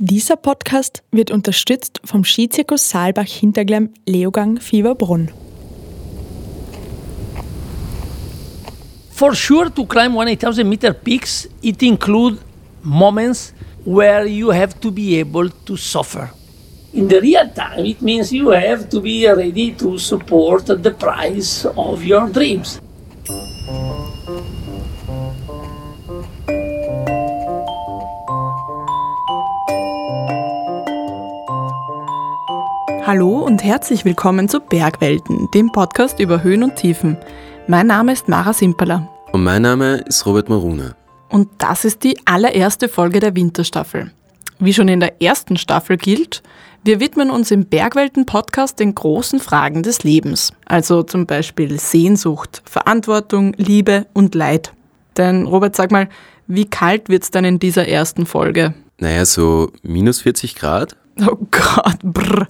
Dieser Podcast wird unterstützt vom Skizirkus Saalbach Hinterglemm Leogang Fieberbrunn. For sure, to climb 1,000 meter peaks, it includes moments where you have to be able to suffer. In the real time, it means you have to be ready to support the price of your dreams. Hallo und herzlich willkommen zu Bergwelten, dem Podcast über Höhen und Tiefen. Mein Name ist Mara Simperler. Und mein Name ist Robert Maruna. Und das ist die allererste Folge der Winterstaffel. Wie schon in der ersten Staffel gilt, wir widmen uns im Bergwelten-Podcast den großen Fragen des Lebens, also zum Beispiel Sehnsucht, Verantwortung, Liebe und Leid. Denn Robert, sag mal, wie kalt wird's dann in dieser ersten Folge? Naja, so minus 40 Grad. Oh Gott, brr.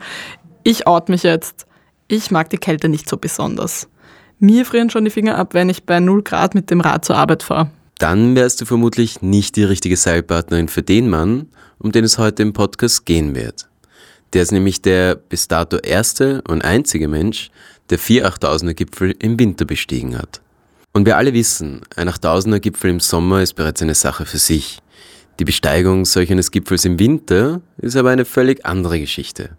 Ich out mich jetzt. Ich mag die Kälte nicht so besonders. Mir frieren schon die Finger ab, wenn ich bei 0 Grad mit dem Rad zur Arbeit fahre. Dann wärst du vermutlich nicht die richtige Seilpartnerin für den Mann, um den es heute im Podcast gehen wird. Der ist nämlich der bis dato erste und einzige Mensch, der vier 8000er Gipfel im Winter bestiegen hat. Und wir alle wissen, ein 8000er Gipfel im Sommer ist bereits eine Sache für sich. Die Besteigung solch eines Gipfels im Winter ist aber eine völlig andere Geschichte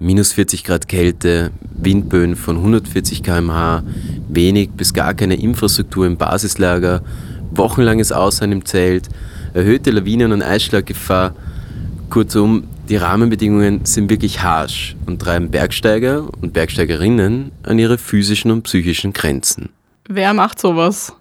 minus 40 Grad Kälte, Windböen von 140 km/h, wenig bis gar keine Infrastruktur im Basislager, wochenlanges Aussein im Zelt, erhöhte Lawinen- und Eisschlaggefahr. Kurzum, die Rahmenbedingungen sind wirklich harsch und treiben Bergsteiger und Bergsteigerinnen an ihre physischen und psychischen Grenzen. Wer macht sowas?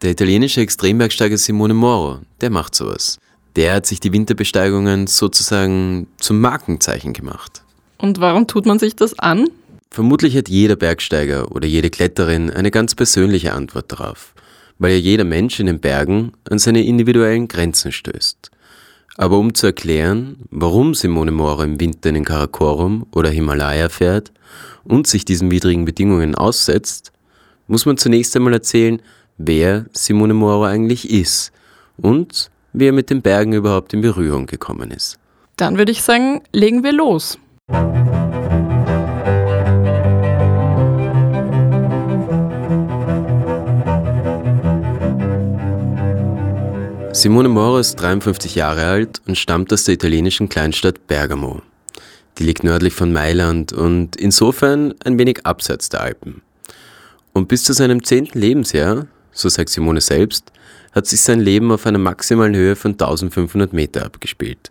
Der italienische Extrembergsteiger Simone Moro, der macht sowas. Der hat sich die Winterbesteigungen sozusagen zum Markenzeichen gemacht. Und warum tut man sich das an? Vermutlich hat jeder Bergsteiger oder jede Kletterin eine ganz persönliche Antwort darauf, weil ja jeder Mensch in den Bergen an seine individuellen Grenzen stößt. Aber um zu erklären, warum Simone Moro im Winter in den Karakorum oder Himalaya fährt und sich diesen widrigen Bedingungen aussetzt, muss man zunächst einmal erzählen, wer Simone Moro eigentlich ist und wie er mit den Bergen überhaupt in Berührung gekommen ist. Dann würde ich sagen, legen wir los. Simone Moro ist 53 Jahre alt und stammt aus der italienischen Kleinstadt Bergamo. Die liegt nördlich von Mailand und insofern ein wenig abseits der Alpen. Und bis zu seinem zehnten Lebensjahr, so sagt Simone selbst, hat sich sein Leben auf einer maximalen Höhe von 1500 Meter abgespielt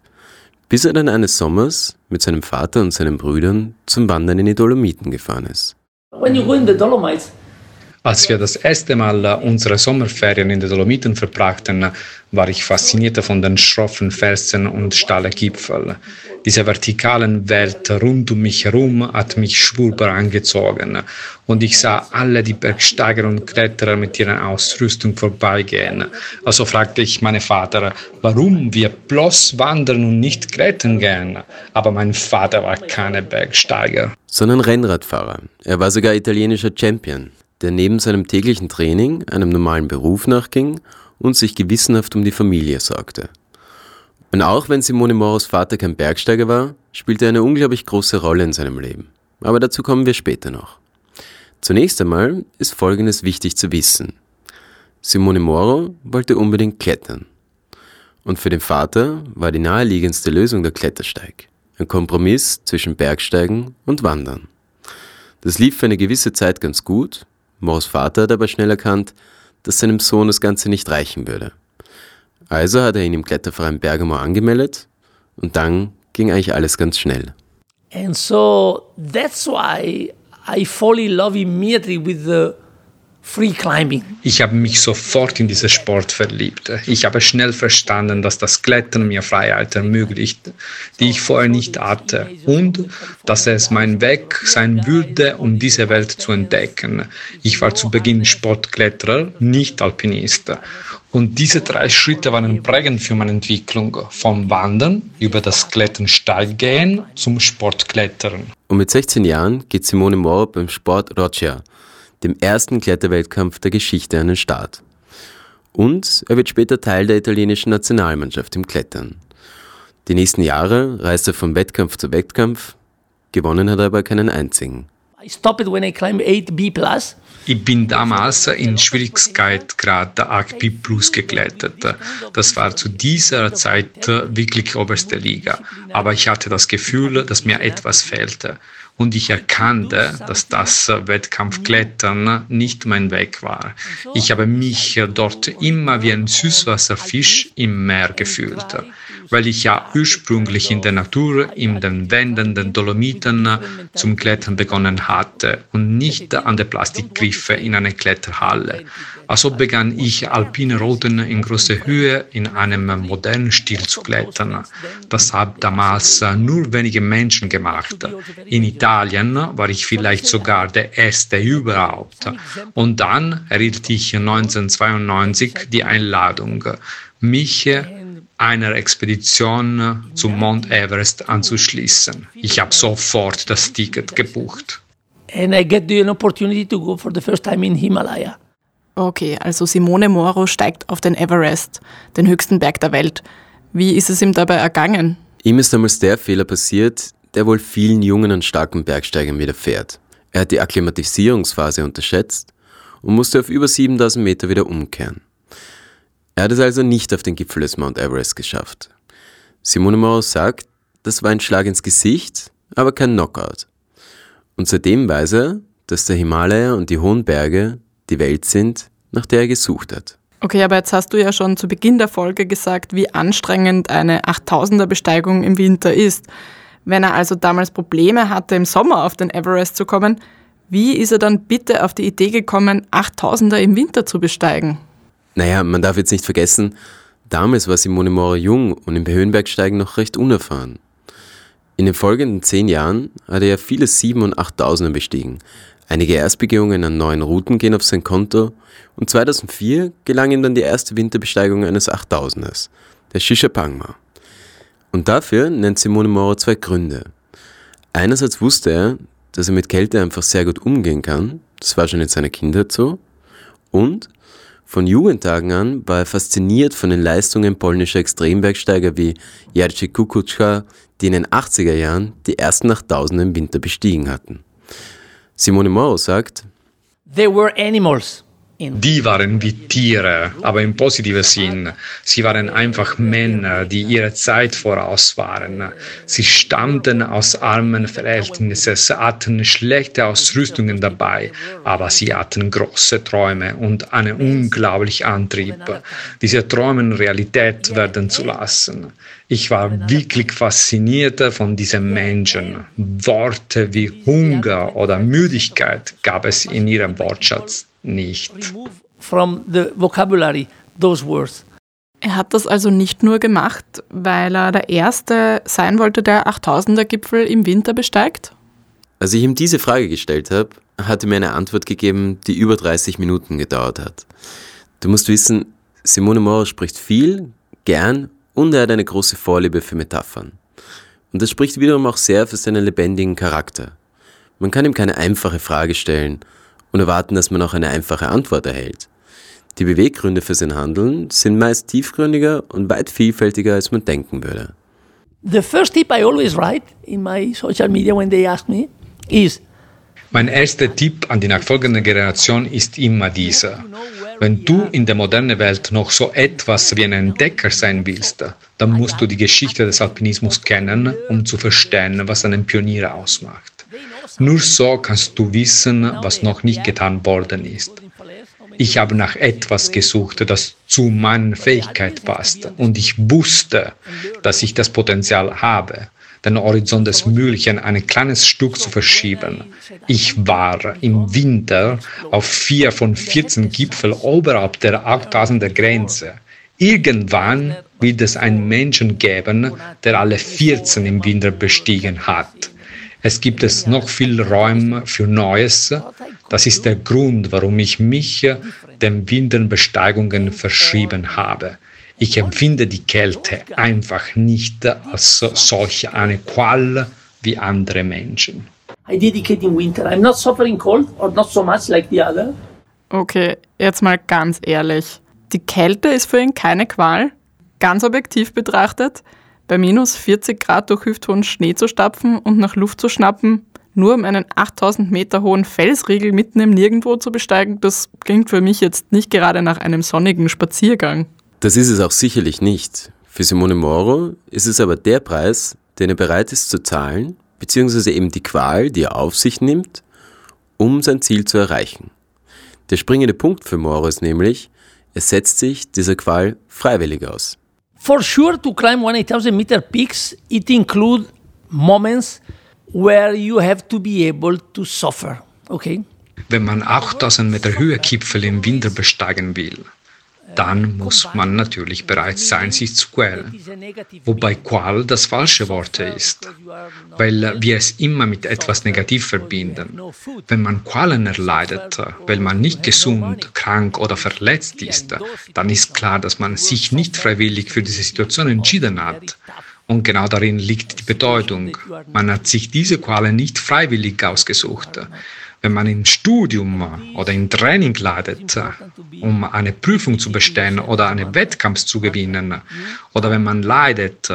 bis er dann eines Sommers mit seinem Vater und seinen Brüdern zum Wandern in die Dolomiten gefahren ist. When you go in the Dolomites, als wir das erste Mal äh, unsere Sommerferien in den Dolomiten verbrachten, war ich fasziniert von den schroffen Felsen und steilen Gipfeln. Diese vertikalen Welt rund um mich herum hat mich spürbar angezogen und ich sah alle die Bergsteiger und Kletterer mit ihrer Ausrüstung vorbeigehen. Also fragte ich meinen Vater, warum wir bloß wandern und nicht klettern gehen. Aber mein Vater war keine Bergsteiger. Sondern Rennradfahrer. Er war sogar italienischer Champion der neben seinem täglichen Training einem normalen Beruf nachging und sich gewissenhaft um die Familie sorgte. Und auch wenn Simone Moros Vater kein Bergsteiger war, spielte er eine unglaublich große Rolle in seinem Leben. Aber dazu kommen wir später noch. Zunächst einmal ist Folgendes wichtig zu wissen. Simone Moro wollte unbedingt klettern. Und für den Vater war die naheliegendste Lösung der Klettersteig. Ein Kompromiss zwischen Bergsteigen und Wandern. Das lief für eine gewisse Zeit ganz gut, Moros Vater hat aber schnell erkannt, dass seinem Sohn das Ganze nicht reichen würde. Also hat er ihn im Kletterverein Bergamo angemeldet und dann ging eigentlich alles ganz schnell. And so that's why I fall in love immediately with the. Ich habe mich sofort in diesen Sport verliebt. Ich habe schnell verstanden, dass das Klettern mir Freiheit ermöglicht, die ich vorher nicht hatte, und dass es mein Weg sein würde, um diese Welt zu entdecken. Ich war zu Beginn Sportkletterer, nicht Alpinist. Und diese drei Schritte waren prägend für meine Entwicklung. Vom Wandern über das Klettern steil gehen zum Sportklettern. Und mit 16 Jahren geht Simone Moore beim Sport Roccia dem ersten Kletterweltkampf der Geschichte an den Start. Und er wird später Teil der italienischen Nationalmannschaft im Klettern. Die nächsten Jahre reiste er von Wettkampf zu Wettkampf, gewonnen hat er aber keinen einzigen. I stopped when I climbed 8B plus. Ich bin damals in Schwierigkeitsgrad 8B Plus geklettert. Das war zu dieser Zeit wirklich oberste Liga. Aber ich hatte das Gefühl, dass mir etwas fehlte. Und ich erkannte, dass das Wettkampfklettern nicht mein Weg war. Ich habe mich dort immer wie ein Süßwasserfisch im Meer gefühlt weil ich ja ursprünglich in der Natur, in den Wänden, den Dolomiten zum Klettern begonnen hatte und nicht an der Plastikgriffe in einer Kletterhalle. Also begann ich alpine Routen in großer Höhe in einem modernen Stil zu klettern. Das haben damals nur wenige Menschen gemacht. In Italien war ich vielleicht sogar der erste überhaupt. Und dann erhielt ich 1992 die Einladung, mich einer Expedition zum Mount Everest anzuschließen. Ich habe sofort das Ticket gebucht. And I get the opportunity to go for the first time in Himalaya. Okay, also Simone Moro steigt auf den Everest, den höchsten Berg der Welt. Wie ist es ihm dabei ergangen? Ihm ist damals der Fehler passiert, der wohl vielen jungen und starken Bergsteigern widerfährt. Er hat die Akklimatisierungsphase unterschätzt und musste auf über 7000 Meter wieder umkehren. Er hat es also nicht auf den Gipfel des Mount Everest geschafft. Simone Moro sagt, das war ein Schlag ins Gesicht, aber kein Knockout. Und seitdem weiß er, dass der Himalaya und die hohen Berge die Welt sind, nach der er gesucht hat. Okay, aber jetzt hast du ja schon zu Beginn der Folge gesagt, wie anstrengend eine 8000er Besteigung im Winter ist. Wenn er also damals Probleme hatte, im Sommer auf den Everest zu kommen, wie ist er dann bitte auf die Idee gekommen, 8000er im Winter zu besteigen? Naja, man darf jetzt nicht vergessen, damals war Simone Mora jung und im Höhenbergsteigen noch recht unerfahren. In den folgenden zehn Jahren hat er ja viele Sieben- und Achttausender bestiegen. Einige Erstbegehungen an neuen Routen gehen auf sein Konto und 2004 gelang ihm dann die erste Winterbesteigung eines Achttausenders, der Shishapangma. Und dafür nennt Simone Mora zwei Gründe. Einerseits wusste er, dass er mit Kälte einfach sehr gut umgehen kann, das war schon in seiner Kindheit so, und von Jugendtagen an war er fasziniert von den Leistungen polnischer Extrembergsteiger wie Jerzy Kukuczka, die in den 80er Jahren die ersten 8000 im Winter bestiegen hatten. Simone Moro sagt, They were animals. Die waren wie Tiere, aber im positiven Sinn. Sie waren einfach Männer, die ihrer Zeit voraus waren. Sie stammten aus armen Verhältnissen, hatten schlechte Ausrüstungen dabei, aber sie hatten große Träume und einen unglaublichen Antrieb, diese Träume Realität werden zu lassen. Ich war wirklich fasziniert von diesen Menschen. Worte wie Hunger oder Müdigkeit gab es in ihrem Wortschatz nicht. From the vocabulary, those words. Er hat das also nicht nur gemacht, weil er der Erste sein wollte, der 8000er Gipfel im Winter besteigt? Als ich ihm diese Frage gestellt habe, hat er mir eine Antwort gegeben, die über 30 Minuten gedauert hat. Du musst wissen, Simone Maurer spricht viel, gern und er hat eine große Vorliebe für Metaphern. Und das spricht wiederum auch sehr für seinen lebendigen Charakter. Man kann ihm keine einfache Frage stellen und erwarten, dass man auch eine einfache Antwort erhält. Die Beweggründe für sein Handeln sind meist tiefgründiger und weit vielfältiger, als man denken würde. The first tip I always write in my social media when they ask me is mein erster Tipp an die nachfolgende Generation ist immer dieser. Wenn du in der modernen Welt noch so etwas wie ein Entdecker sein willst, dann musst du die Geschichte des Alpinismus kennen, um zu verstehen, was einen Pionier ausmacht. Nur so kannst du wissen, was noch nicht getan worden ist. Ich habe nach etwas gesucht, das zu meiner Fähigkeit passt. Und ich wusste, dass ich das Potenzial habe, den Horizont des Möglichen ein kleines Stück zu verschieben. Ich war im Winter auf vier von 14 Gipfeln oberhalb der 8000er Grenze. Irgendwann wird es einen Menschen geben, der alle 14 im Winter bestiegen hat. Es gibt es noch viel Räume für Neues. Das ist der Grund, warum ich mich den Winterbesteigungen verschrieben habe. Ich empfinde die Kälte einfach nicht als solch eine Qual wie andere Menschen. I dedicate in winter. I'm not suffering cold or not so much like the other. Okay, jetzt mal ganz ehrlich. Die Kälte ist für ihn keine Qual? Ganz objektiv betrachtet? Bei minus 40 Grad durch hüfthohen Schnee zu stapfen und nach Luft zu schnappen, nur um einen 8000 Meter hohen Felsriegel mitten im Nirgendwo zu besteigen, das klingt für mich jetzt nicht gerade nach einem sonnigen Spaziergang. Das ist es auch sicherlich nicht. Für Simone Moro ist es aber der Preis, den er bereit ist zu zahlen, beziehungsweise eben die Qual, die er auf sich nimmt, um sein Ziel zu erreichen. Der springende Punkt für Moro ist nämlich, er setzt sich dieser Qual freiwillig aus. For sure, to climb 1,000 meter peaks, it includes moments where you have to be able to suffer. Okay? Wenn man 8000 Meter Höhegipfel im Winter besteigen will, dann muss man natürlich bereit sein, sich zu quälen. Wobei Qual das falsche Wort ist, weil wir es immer mit etwas Negativ verbinden. Wenn man Qualen erleidet, weil man nicht gesund, krank oder verletzt ist, dann ist klar, dass man sich nicht freiwillig für diese Situation entschieden hat. Und genau darin liegt die Bedeutung. Man hat sich diese Qualen nicht freiwillig ausgesucht wenn man im Studium oder im Training leidet, um eine Prüfung zu bestehen oder einen Wettkampf zu gewinnen, oder wenn man leidet,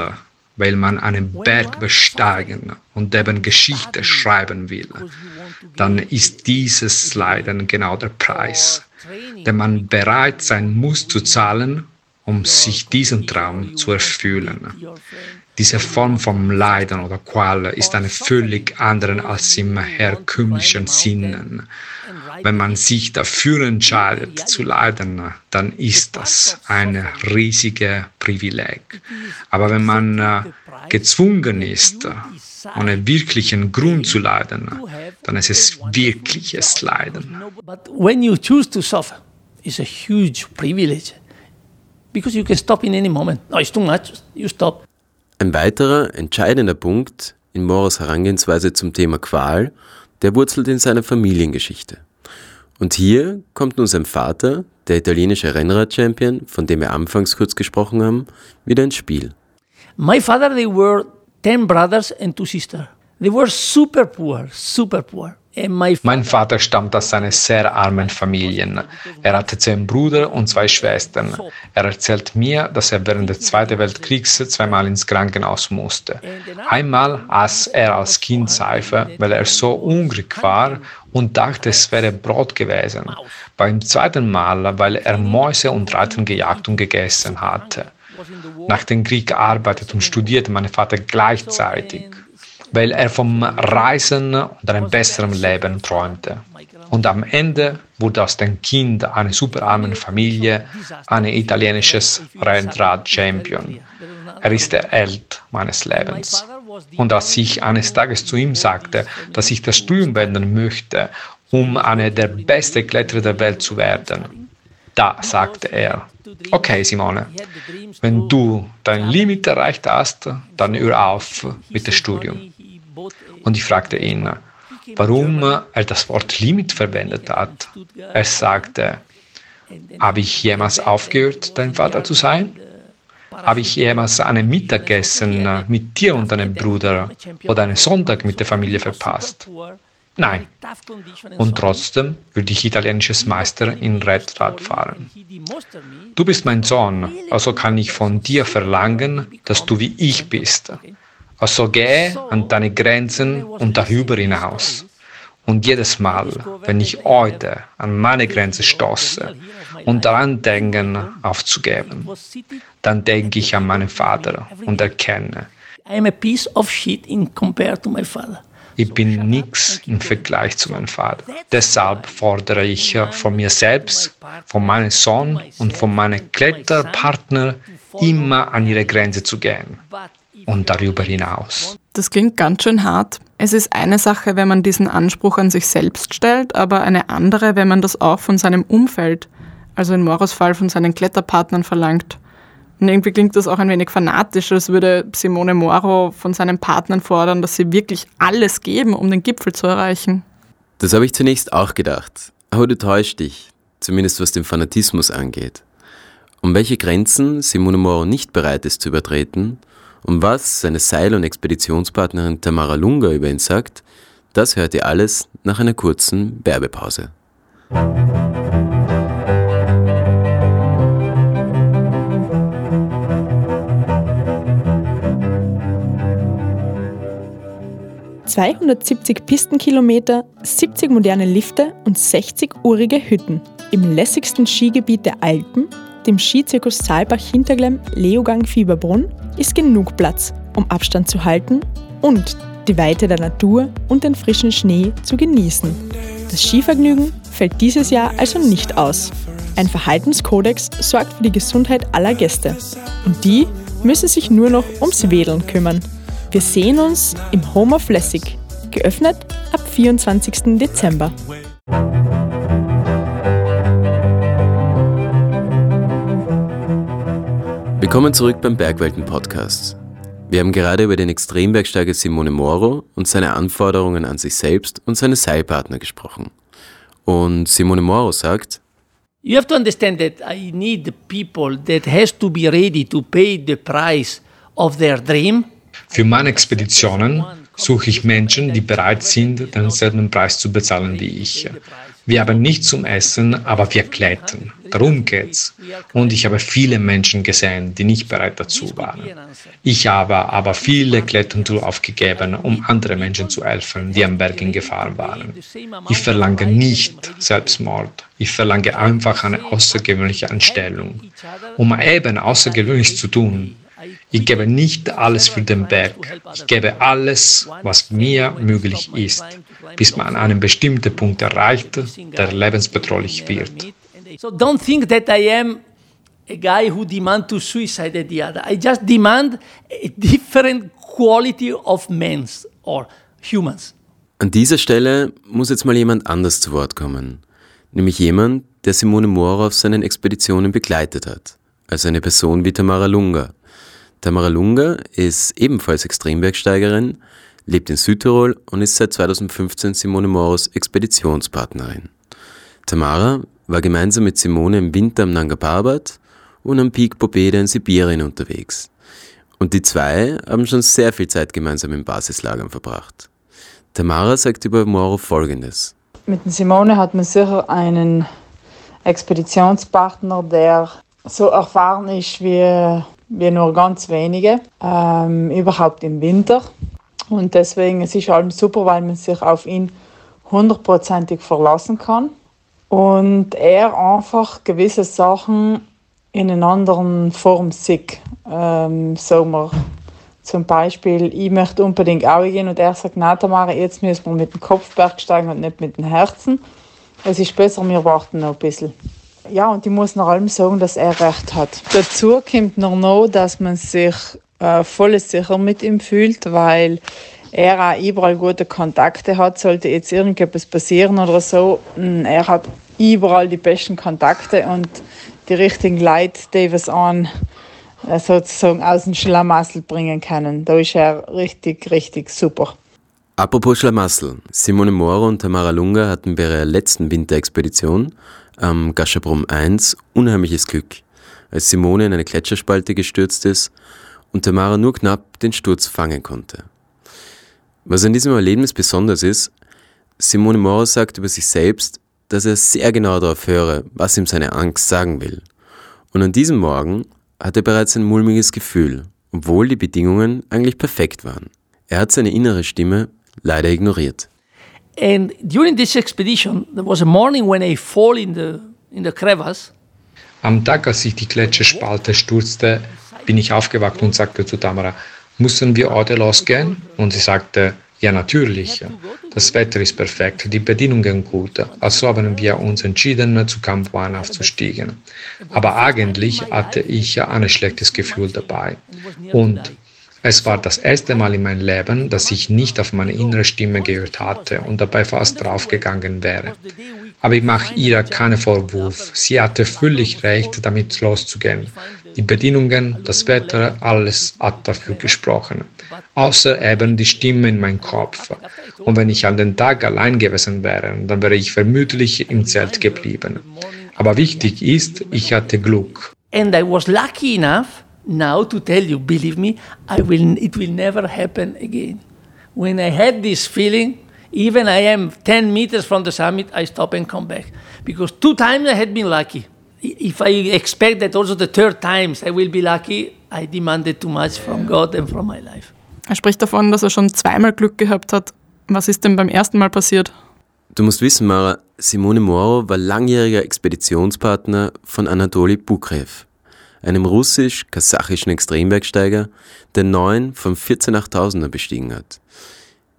weil man einen Berg besteigen und eben Geschichte schreiben will, dann ist dieses Leiden genau der Preis, den man bereit sein muss zu zahlen, um sich diesen Traum zu erfüllen. Diese Form von Leiden oder Qual ist eine völlig andere als im herkömmlichen Sinnen. Wenn man sich dafür entscheidet zu leiden, dann ist das ein riesiges Privileg. Aber wenn man äh, gezwungen ist, ohne wirklichen Grund zu leiden, dann ist es wirkliches Leiden. But when you choose to suffer, it's a huge privilege because you can stop in any moment. No, it's too much. You stop. Ein weiterer entscheidender Punkt in Moros Herangehensweise zum Thema Qual, der wurzelt in seiner Familiengeschichte. Und hier kommt nun sein Vater, der italienische Rennrad-Champion, von dem wir anfangs kurz gesprochen haben, wieder ins Spiel. My father, they were 10 brothers and two sisters. They were super poor, super poor. Mein Vater stammt aus einer sehr armen Familie. Er hatte zehn Brüder und zwei Schwestern. Er erzählt mir, dass er während des Zweiten Weltkriegs zweimal ins Krankenhaus musste. Einmal aß er als Kind Seife, weil er so hungrig war und dachte, es wäre Brot gewesen. Beim zweiten Mal, weil er Mäuse und Ratten gejagt und gegessen hatte. Nach dem Krieg arbeitet und studierte mein Vater gleichzeitig weil er vom Reisen und einem besseren Leben träumte. Und am Ende wurde aus dem Kind einer superarmen Familie ein italienisches Rennrad-Champion. Er ist der Held meines Lebens. Und als ich eines Tages zu ihm sagte, dass ich das Studium beenden möchte, um einer der besten Kletterer der Welt zu werden, da sagte er, okay Simone, wenn du dein Limit erreicht hast, dann hör auf mit dem Studium. Und ich fragte ihn, warum er das Wort Limit verwendet hat. Er sagte, habe ich jemals aufgehört, dein Vater zu sein? Habe ich jemals einen Mittagessen mit dir und deinem Bruder oder einen Sonntag mit der Familie verpasst? Nein. Und trotzdem würde ich italienisches Meister in Redrad fahren. Du bist mein Sohn, also kann ich von dir verlangen, dass du wie ich bist. Also geh an deine Grenzen und darüber hinaus. Und jedes Mal, wenn ich heute an meine Grenze stoße und daran denke, aufzugeben, dann denke ich an meinen Vater und erkenne, ich bin nichts im Vergleich zu meinem Vater. Deshalb fordere ich von mir selbst, von meinem Sohn und von meinen Kletterpartnern immer an ihre Grenze zu gehen und darüber hinaus. Das klingt ganz schön hart. Es ist eine Sache, wenn man diesen Anspruch an sich selbst stellt, aber eine andere, wenn man das auch von seinem Umfeld, also in Moros Fall von seinen Kletterpartnern verlangt. Und irgendwie klingt das auch ein wenig fanatisch, als würde Simone Moro von seinen Partnern fordern, dass sie wirklich alles geben, um den Gipfel zu erreichen. Das habe ich zunächst auch gedacht. Aber du täuscht dich, zumindest was den Fanatismus angeht. Um welche Grenzen Simone Moro nicht bereit ist zu übertreten und was seine Seil- und Expeditionspartnerin Tamara Lunga über ihn sagt, das hört ihr alles nach einer kurzen Werbepause. ...270 Pistenkilometer, 70 moderne Lifte und 60 urige Hütten im lässigsten Skigebiet der Alpen dem Skizirkus Saalbach-Hinterglemm Leogang Fieberbrunn, ist genug Platz, um Abstand zu halten und die Weite der Natur und den frischen Schnee zu genießen. Das Skivergnügen fällt dieses Jahr also nicht aus. Ein Verhaltenskodex sorgt für die Gesundheit aller Gäste. Und die müssen sich nur noch ums Wedeln kümmern. Wir sehen uns im Home of Lessig, geöffnet ab 24. Dezember. Willkommen zurück beim Bergwelten-Podcast. Wir haben gerade über den Extrembergsteiger Simone Moro und seine Anforderungen an sich selbst und seine Seilpartner gesprochen. Und Simone Moro sagt, You have to understand that I need people that has to be ready to pay the price of their dream. Für meine Expeditionen suche ich Menschen, die bereit sind, denselben Preis zu bezahlen wie ich. Wir haben nichts zum Essen, aber wir klettern. Darum geht's. Und ich habe viele Menschen gesehen, die nicht bereit dazu waren. Ich habe aber viele Klettertour aufgegeben, um anderen Menschen zu helfen, die am Berg gefahren waren. Ich verlange nicht Selbstmord. Ich verlange einfach eine außergewöhnliche Anstellung. Um eben außergewöhnlich zu tun, ich gebe nicht alles für den Berg. Ich gebe alles, was mir möglich ist, bis man einen bestimmten Punkt erreicht, der lebensbedrohlich wird. So don't think that I am a guy who demand to suicide at the other. I just demand a different quality of men or humans. An dieser Stelle muss jetzt mal jemand anders zu Wort kommen. Nämlich jemand, der Simone Moore auf seinen Expeditionen begleitet hat. Also eine Person wie Tamara Lunga. Tamara Lunga ist ebenfalls Extrembergsteigerin, lebt in Südtirol und ist seit 2015 Simone Moros Expeditionspartnerin. Tamara war gemeinsam mit Simone im Winter am Nanga Parbat und am Peak Popeda in Sibirien unterwegs. Und die zwei haben schon sehr viel Zeit gemeinsam in Basislagern verbracht. Tamara sagt über Moro Folgendes. Mit Simone hat man sicher einen Expeditionspartner, der so erfahren ist wie wie nur ganz wenige, ähm, überhaupt im Winter. Und deswegen es ist allem super, weil man sich auf ihn hundertprozentig verlassen kann. Und er einfach gewisse Sachen in einer anderen Form sieht. Ähm, so zum Beispiel, ich möchte unbedingt auch gehen und er sagt, nein Tamara, jetzt müssen wir mit dem Kopfberg steigen und nicht mit dem Herzen. Es ist besser, wir warten noch ein bisschen. Ja, und ich muss nach allem sagen, dass er recht hat. Dazu kommt noch, dass man sich äh, voll sicher mit ihm fühlt, weil er auch überall gute Kontakte hat. Sollte jetzt irgendetwas passieren oder so, hm, er hat überall die besten Kontakte und die richtigen Leute, die was an äh, sozusagen aus dem Schlamassel bringen können. Da ist er richtig, richtig super. Apropos Schlamassel. Simone Moro und Tamara Lunga hatten bei ihrer letzten Winterexpedition am Gaschabrum 1 unheimliches Glück, als Simone in eine Gletscherspalte gestürzt ist und Tamara nur knapp den Sturz fangen konnte. Was an diesem Erlebnis besonders ist, Simone Moro sagt über sich selbst, dass er sehr genau darauf höre, was ihm seine Angst sagen will. Und an diesem Morgen hat er bereits ein mulmiges Gefühl, obwohl die Bedingungen eigentlich perfekt waren. Er hat seine innere Stimme leider ignoriert. And during this expedition, there was a morning when I fall in the, in the crevasse. Am Tag, als ich die Gletscherspalte stürzte, bin ich aufgewacht und sagte zu Tamara, müssen wir heute losgehen? Und sie sagte, ja, natürlich. Das Wetter ist perfekt, die Bedingungen gut. Also haben wir uns entschieden, zu Camp One aufzusteigen. Aber eigentlich hatte ich ein schlechtes Gefühl dabei. Und es war das erste Mal in meinem Leben, dass ich nicht auf meine innere Stimme gehört hatte und dabei fast draufgegangen wäre. Aber ich mache ihr keinen Vorwurf. Sie hatte völlig recht, damit loszugehen. Die Bedingungen, das Wetter, alles hat dafür gesprochen. Außer eben die Stimme in meinem Kopf. Und wenn ich an den Tag allein gewesen wäre, dann wäre ich vermutlich im Zelt geblieben. Aber wichtig ist, ich hatte Glück. And I was lucky enough now to tell you, believe me, I will, it will never happen again. When I had this feeling, even I am 10 meters from the summit, I stop and come back. Because two times I had been lucky. If I expect that also the third times I will be lucky, I demanded too much from God and from my life. Er spricht davon, dass er schon zweimal Glück gehabt hat Was ist denn beim ersten Mal passiert? Du musst wissen, Mara, Simone Moro war langjähriger Expeditionspartner von Anatoli Bukrev, einem russisch-kasachischen Extrembergsteiger, der neun von 14 8000er bestiegen hat.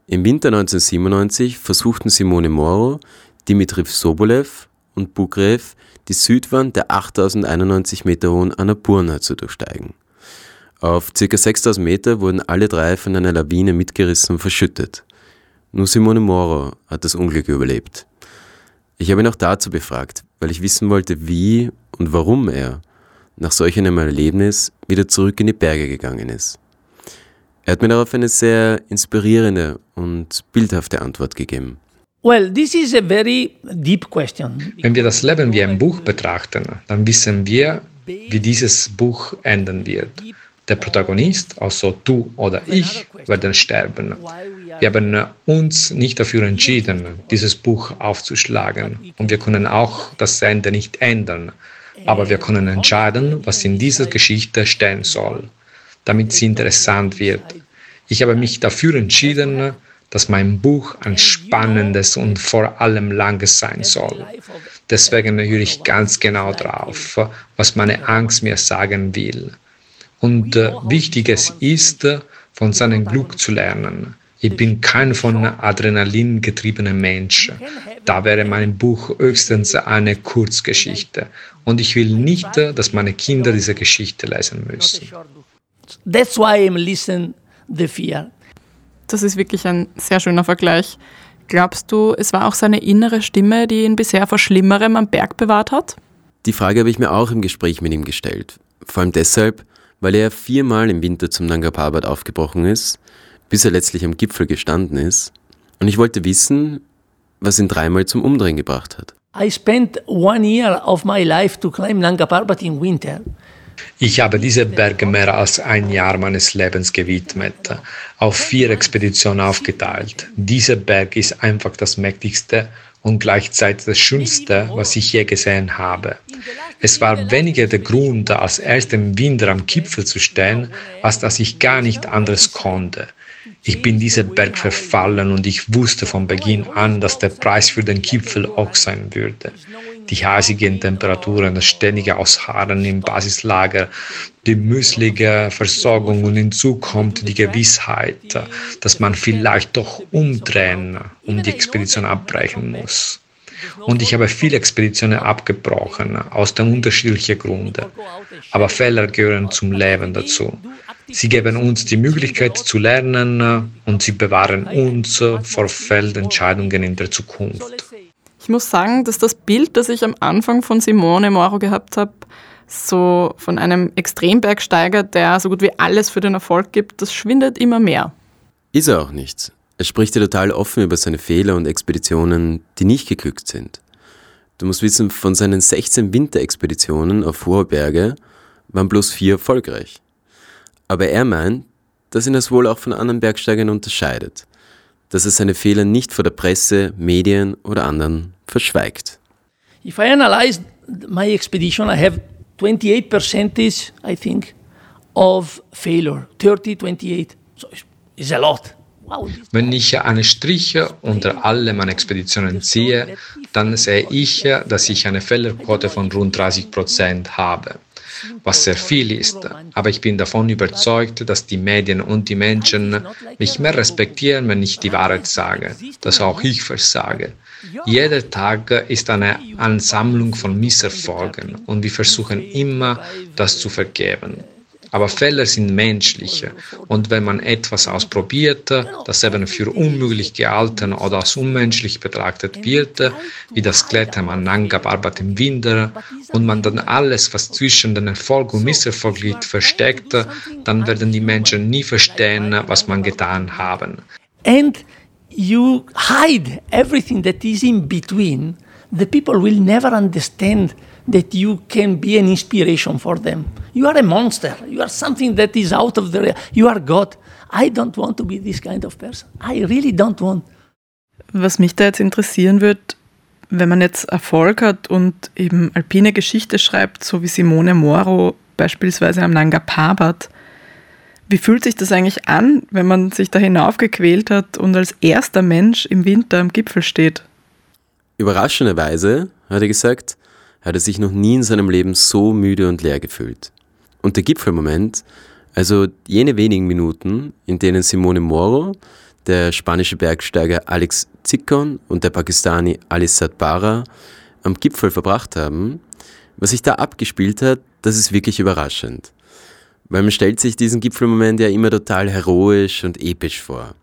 Im Winter 1997 versuchten Simone Moro, Dimitriv Sobolev und Bukrev die Südwand der 8091 Meter hohen Annapurna zu durchsteigen. Auf ca. 6000 Meter wurden alle drei von einer Lawine mitgerissen und verschüttet. Nur Simone Moro hat das Unglück überlebt. Ich habe ihn auch dazu befragt, weil ich wissen wollte, wie und warum er nach solch einem Erlebnis wieder zurück in die Berge gegangen ist. Er hat mir darauf eine sehr inspirierende und bildhafte Antwort gegeben. Well, this is a very deep question. Wenn wir das Leben wie ein Buch betrachten, dann wissen wir, wie dieses Buch enden wird. Der Protagonist, also du oder ich, werden sterben. Wir haben uns nicht dafür entschieden, dieses Buch aufzuschlagen. Und wir können auch das Ende nicht ändern. Aber wir können entscheiden, was in dieser Geschichte stehen soll, damit sie interessant wird. Ich habe mich dafür entschieden, dass mein Buch ein spannendes und vor allem langes sein soll. Deswegen höre ich ganz genau drauf, was meine Angst mir sagen will. Und äh, wichtiges ist, von seinem Glück zu lernen. Ich bin kein von Adrenalin getriebener Mensch. Da wäre mein Buch höchstens eine Kurzgeschichte. Und ich will nicht, dass meine Kinder diese Geschichte lesen müssen. That's why I'm listening the fear. Das ist wirklich ein sehr schöner Vergleich. Glaubst du, es war auch seine innere Stimme, die ihn bisher vor Schlimmerem am Berg bewahrt hat? Die Frage habe ich mir auch im Gespräch mit ihm gestellt. Vor allem deshalb, weil er viermal im Winter zum Nanga Parbat aufgebrochen ist, bis er letztlich am Gipfel gestanden ist. Und ich wollte wissen, was ihn dreimal zum Umdrehen gebracht hat. I spent one year of my life to climb Nanga Parbat in winter. Ich habe diese Berge mehr als ein Jahr meines Lebens gewidmet, auf vier Expeditionen aufgeteilt. Dieser Berg ist einfach das mächtigste und gleichzeitig das Schönste, was ich je gesehen habe. Es war weniger der Grund, als erst im Winter am Gipfel zu stehen, als dass ich gar nicht anderes konnte. Ich bin diesem Berg verfallen und ich wusste von Beginn an, dass der Preis für den Gipfel auch sein würde. Die heißigen Temperaturen, das ständige Ausharren im Basislager, die müßige Versorgung und hinzu kommt die Gewissheit, dass man vielleicht doch umdrehen und die Expedition abbrechen muss. Und ich habe viele Expeditionen abgebrochen, aus den unterschiedlichen Gründen. Aber Fehler gehören zum Leben dazu. Sie geben uns die Möglichkeit zu lernen und sie bewahren uns vor Feldentscheidungen in der Zukunft. Ich muss sagen, dass das Bild, das ich am Anfang von Simone Moro gehabt habe, so von einem Extrembergsteiger, der so gut wie alles für den Erfolg gibt, das schwindet immer mehr. Ist er auch nicht. Er spricht ja total offen über seine Fehler und Expeditionen, die nicht geglückt sind. Du musst wissen, von seinen 16 Winterexpeditionen auf hohe Berge waren bloß vier erfolgreich. Aber er meint, dass ihn das wohl auch von anderen Bergsteigern unterscheidet, dass er seine Fehler nicht vor der Presse, Medien oder anderen verschweigt. If I analyze my expedition, I have 28 percentage, I think, of failure. 30, 28. So it's a lot. Wenn ich eine Striche unter alle meine Expeditionen ziehe, dann sehe ich, dass ich eine Fehlerquote von rund 30 Prozent habe, was sehr viel ist. Aber ich bin davon überzeugt, dass die Medien und die Menschen mich mehr respektieren, wenn ich die Wahrheit sage, dass auch ich versage. Jeder Tag ist eine Ansammlung von Misserfolgen und wir versuchen immer, das zu vergeben. Aber Fehler sind menschliche. Und wenn man etwas ausprobiert, das eben für unmöglich gehalten oder als unmenschlich betrachtet wird, wie das Klettern an Nanga Parbat im Winter, und man dann alles, was zwischen den Erfolg und Misserfolg liegt, versteckt, dann werden die Menschen nie verstehen, was man getan haben. And you hide everything that is in between. The people will never understand that you can be an inspiration for them. You are a monster. You are something that is out of the. You are God. I don't want to be this kind of person. I really don't want. Was mich da jetzt interessieren wird, wenn man jetzt Erfolg hat und eben alpine Geschichte schreibt, so wie Simone Moro beispielsweise am Nanga Parbat, Wie fühlt sich das eigentlich an, wenn man sich da hinaufgequält hat und als erster Mensch im Winter am Gipfel steht? Überraschenderweise, hat er gesagt, hat er sich noch nie in seinem Leben so müde und leer gefühlt. Und der Gipfelmoment, also jene wenigen Minuten, in denen Simone Moro, der spanische Bergsteiger Alex Zickon und der Pakistani Ali Sadbara am Gipfel verbracht haben, was sich da abgespielt hat, das ist wirklich überraschend. Weil man stellt sich diesen Gipfelmoment ja immer total heroisch und episch vor.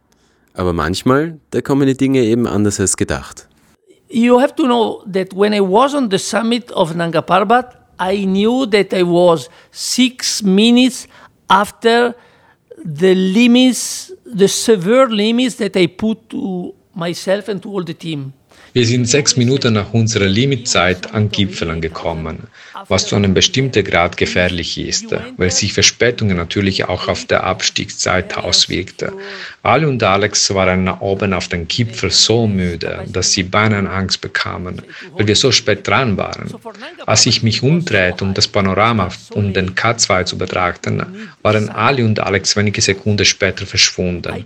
Aber manchmal, da kommen die Dinge eben anders als gedacht. You have to know that when I was on the summit of Nanga Parbat, I knew that I was six minutes after the limits, the severe limits that I put to myself and to all the team. Wir sind sechs Minuten nach unserer Limitzeit am Gipfel angekommen, was zu einem bestimmten Grad gefährlich ist, weil sich Verspätungen natürlich auch auf der Abstiegszeit auswirkten. Ali und Alex waren oben auf dem Gipfel so müde, dass sie beinahe Angst bekamen, weil wir so spät dran waren. Als ich mich umdrehte, um das Panorama um den K2 zu betrachten, waren Ali und Alex wenige Sekunden später verschwunden.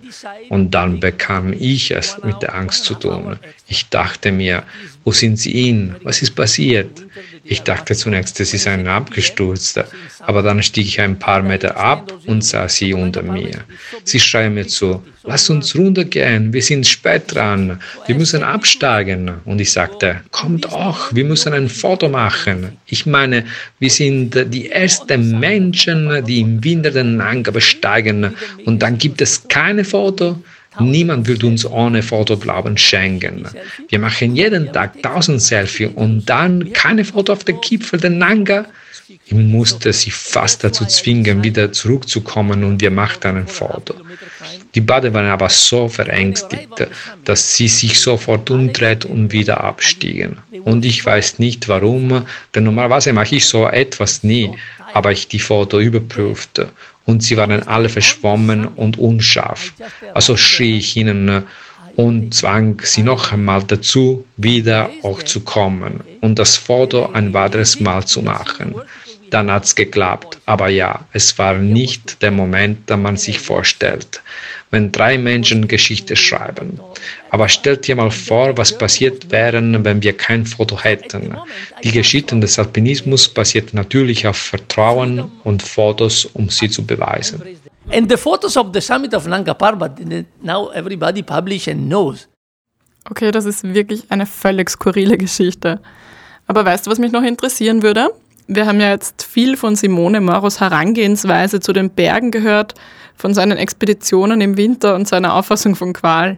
Und dann bekam ich es mit der Angst zu tun. Ich dachte mir, wo sind sie hin? Was ist passiert? Ich dachte zunächst, es ist ein abgestürzter, aber dann stieg ich ein paar Meter ab und sah sie unter mir. Sie schreien mir zu, lass uns runtergehen, wir sind spät dran, wir müssen absteigen. Und ich sagte, kommt auch, wir müssen ein Foto machen. Ich meine, wir sind die ersten Menschen, die im Winter den Nanga besteigen und dann gibt es keine Foto. Niemand wird uns ohne Fotoglauben schenken. Wir machen jeden Tag tausend Selfie und dann keine Foto auf der Gipfel der Nanga. Ich musste sie fast dazu zwingen, wieder zurückzukommen und wir machten ein Foto. Die Bade waren aber so verängstigt, dass sie sich sofort umdreht und wieder abstiegen. Und ich weiß nicht warum, denn normalerweise mache ich so etwas nie, aber ich die Foto überprüfte und sie waren alle verschwommen und unscharf. Also schrie ich ihnen und zwang sie noch einmal dazu, wieder auch zu kommen und das Foto ein weiteres Mal zu machen. Dann hat es geklappt, aber ja, es war nicht der Moment, den man sich vorstellt wenn drei Menschen Geschichte schreiben. Aber stellt dir mal vor, was passiert wäre, wenn wir kein Foto hätten. Die Geschichten des Alpinismus basiert natürlich auf Vertrauen und Fotos, um sie zu beweisen. And the photos of the summit of Nanga Parbat, now everybody publish and knows. Okay, das ist wirklich eine völlig skurrile Geschichte. Aber weißt du, was mich noch interessieren würde? Wir haben ja jetzt viel von Simone Moros Herangehensweise zu den Bergen gehört, von seinen Expeditionen im Winter und seiner Auffassung von Qual.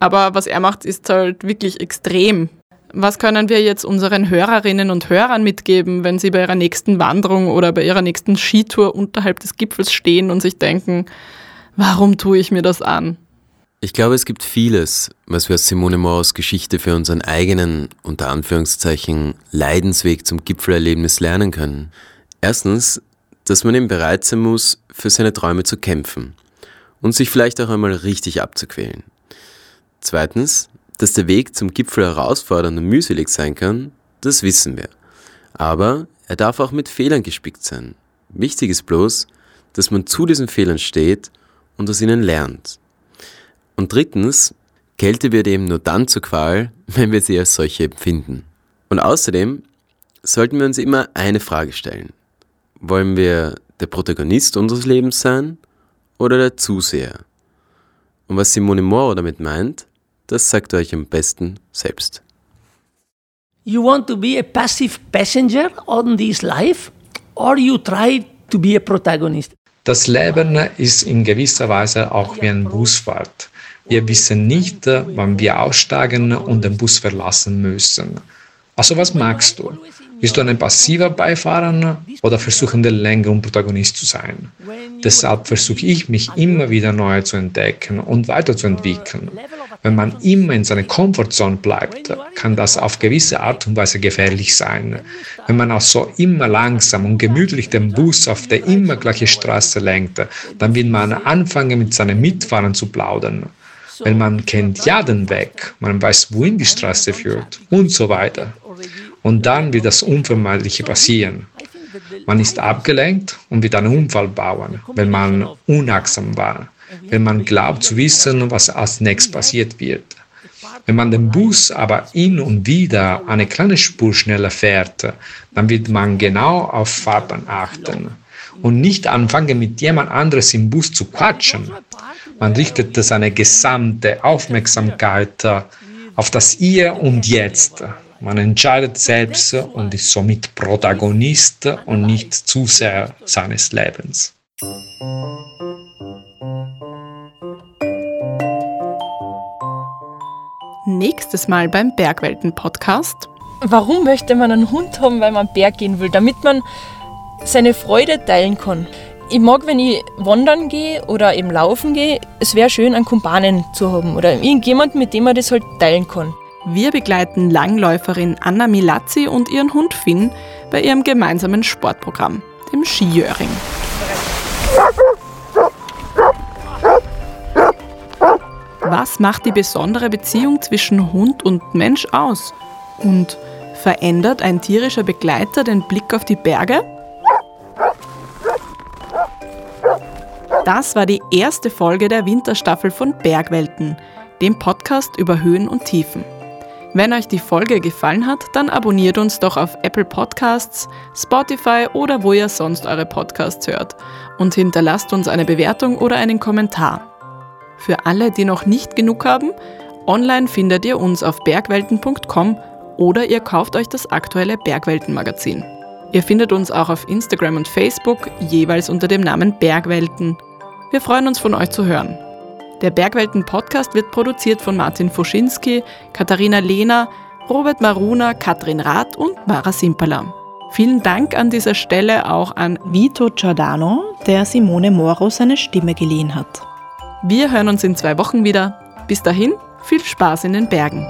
Aber was er macht, ist halt wirklich extrem. Was können wir jetzt unseren Hörerinnen und Hörern mitgeben, wenn sie bei ihrer nächsten Wanderung oder bei ihrer nächsten Skitour unterhalb des Gipfels stehen und sich denken, warum tue ich mir das an? Ich glaube, es gibt vieles, was wir aus Simone Moros Geschichte für unseren eigenen, unter Anführungszeichen, Leidensweg zum Gipfelerlebnis lernen können. Erstens, dass man eben bereit sein muss, für seine Träume zu kämpfen und sich vielleicht auch einmal richtig abzuquälen. Zweitens, dass der Weg zum Gipfel herausfordernd und mühselig sein kann, das wissen wir. Aber er darf auch mit Fehlern gespickt sein. Wichtig ist bloß, dass man zu diesen Fehlern steht und aus ihnen lernt. Und drittens, Kälte wird eben nur dann zur Qual, wenn wir sie als solche empfinden. Und außerdem sollten wir uns immer eine Frage stellen. Wollen wir der Protagonist unseres Lebens sein oder der Zuseher? Und was Simone Moro damit meint, das sagt euch am besten selbst. You want to be a passive passenger on this life or you try to be a protagonist? Das Leben ist in gewisser Weise auch wie ein Busfahrt. Wir wissen nicht, wann wir aussteigen und den Bus verlassen müssen. Also was magst du? Bist du ein passiver Beifahrer oder versuchender Länger und Protagonist zu sein? Deshalb versuche ich mich immer wieder neu zu entdecken und weiterzuentwickeln. Wenn man immer in seiner Komfortzone bleibt, kann das auf gewisse Art und Weise gefährlich sein. Wenn man auch so immer langsam und gemütlich den Bus auf der immer gleichen Straße lenkt, dann wird man anfangen mit seinen Mitfahrern zu plaudern weil man kennt ja den Weg, man weiß, wohin die Straße führt und so weiter. Und dann wird das Unvermeidliche passieren. Man ist abgelenkt und wird einen Unfall bauen, wenn man unachtsam war, wenn man glaubt zu wissen, was als nächstes passiert wird. Wenn man den Bus aber hin und wieder eine kleine Spur schneller fährt, dann wird man genau auf Farben achten und nicht anfangen, mit jemand anderes im Bus zu quatschen. Man richtet seine gesamte Aufmerksamkeit auf das Hier und Jetzt. Man entscheidet selbst und ist somit Protagonist und nicht zu sehr seines Lebens. Nächstes Mal beim Bergwelten-Podcast. Warum möchte man einen Hund haben, weil man Berg gehen will? Damit man seine Freude teilen kann. Ich mag, wenn ich wandern gehe oder eben laufen gehe, es wäre schön, einen Kumpanen zu haben oder irgendjemanden, mit dem man das halt teilen kann. Wir begleiten Langläuferin Anna Milazzi und ihren Hund Finn bei ihrem gemeinsamen Sportprogramm, dem Skijöring. Was macht die besondere Beziehung zwischen Hund und Mensch aus? Und verändert ein tierischer Begleiter den Blick auf die Berge? Das war die erste Folge der Winterstaffel von Bergwelten, dem Podcast über Höhen und Tiefen. Wenn euch die Folge gefallen hat, dann abonniert uns doch auf Apple Podcasts, Spotify oder wo ihr sonst eure Podcasts hört und hinterlasst uns eine Bewertung oder einen Kommentar. Für alle, die noch nicht genug haben, online findet ihr uns auf bergwelten.com oder ihr kauft euch das aktuelle Bergwelten-Magazin. Ihr findet uns auch auf Instagram und Facebook, jeweils unter dem Namen Bergwelten. Wir freuen uns von euch zu hören. Der Bergwelten-Podcast wird produziert von Martin Foschinski, Katharina Lehner, Robert Maruna, Katrin Rath und Mara Simpala. Vielen Dank an dieser Stelle auch an Vito Giordano, der Simone Moro seine Stimme geliehen hat. Wir hören uns in zwei Wochen wieder. Bis dahin, viel Spaß in den Bergen.